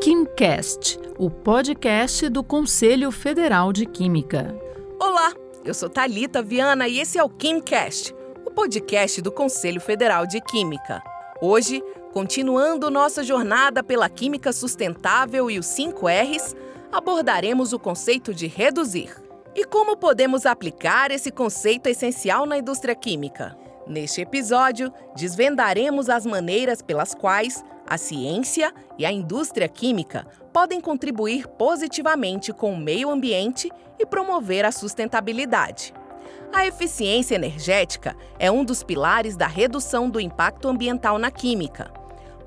KimCast, o podcast do Conselho Federal de Química. Olá, eu sou Talita Viana e esse é o KimCast, o podcast do Conselho Federal de Química. Hoje, continuando nossa jornada pela química sustentável e os 5 R's, abordaremos o conceito de reduzir. E como podemos aplicar esse conceito essencial na indústria química? Neste episódio, desvendaremos as maneiras pelas quais a ciência e a indústria química podem contribuir positivamente com o meio ambiente e promover a sustentabilidade. A eficiência energética é um dos pilares da redução do impacto ambiental na química.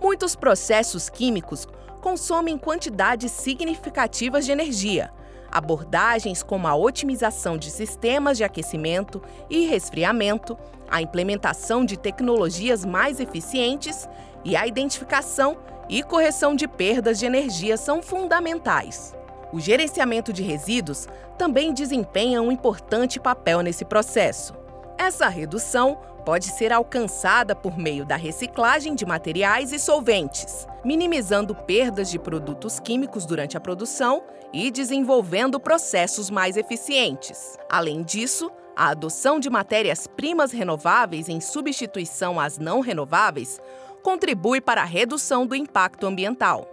Muitos processos químicos consomem quantidades significativas de energia. Abordagens como a otimização de sistemas de aquecimento e resfriamento, a implementação de tecnologias mais eficientes e a identificação e correção de perdas de energia são fundamentais. O gerenciamento de resíduos também desempenha um importante papel nesse processo. Essa redução pode ser alcançada por meio da reciclagem de materiais e solventes, minimizando perdas de produtos químicos durante a produção e desenvolvendo processos mais eficientes. Além disso, a adoção de matérias-primas renováveis em substituição às não renováveis contribui para a redução do impacto ambiental.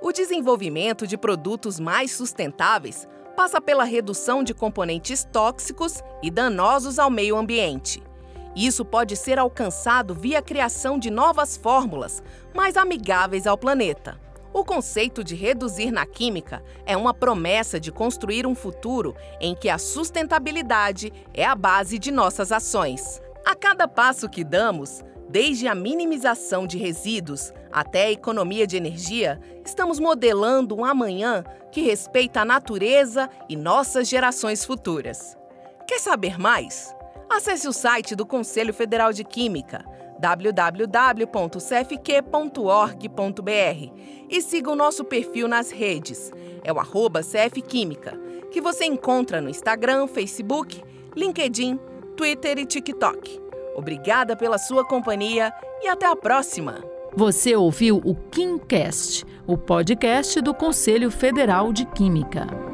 O desenvolvimento de produtos mais sustentáveis passa pela redução de componentes tóxicos e danosos ao meio ambiente. Isso pode ser alcançado via criação de novas fórmulas mais amigáveis ao planeta. O conceito de reduzir na química é uma promessa de construir um futuro em que a sustentabilidade é a base de nossas ações. A cada passo que damos, Desde a minimização de resíduos até a economia de energia, estamos modelando um amanhã que respeita a natureza e nossas gerações futuras. Quer saber mais? Acesse o site do Conselho Federal de Química www.cfq.org.br e siga o nosso perfil nas redes, é o arroba CFQuímica, que você encontra no Instagram, Facebook, LinkedIn, Twitter e TikTok. Obrigada pela sua companhia e até a próxima. Você ouviu o KimCast, o podcast do Conselho Federal de Química.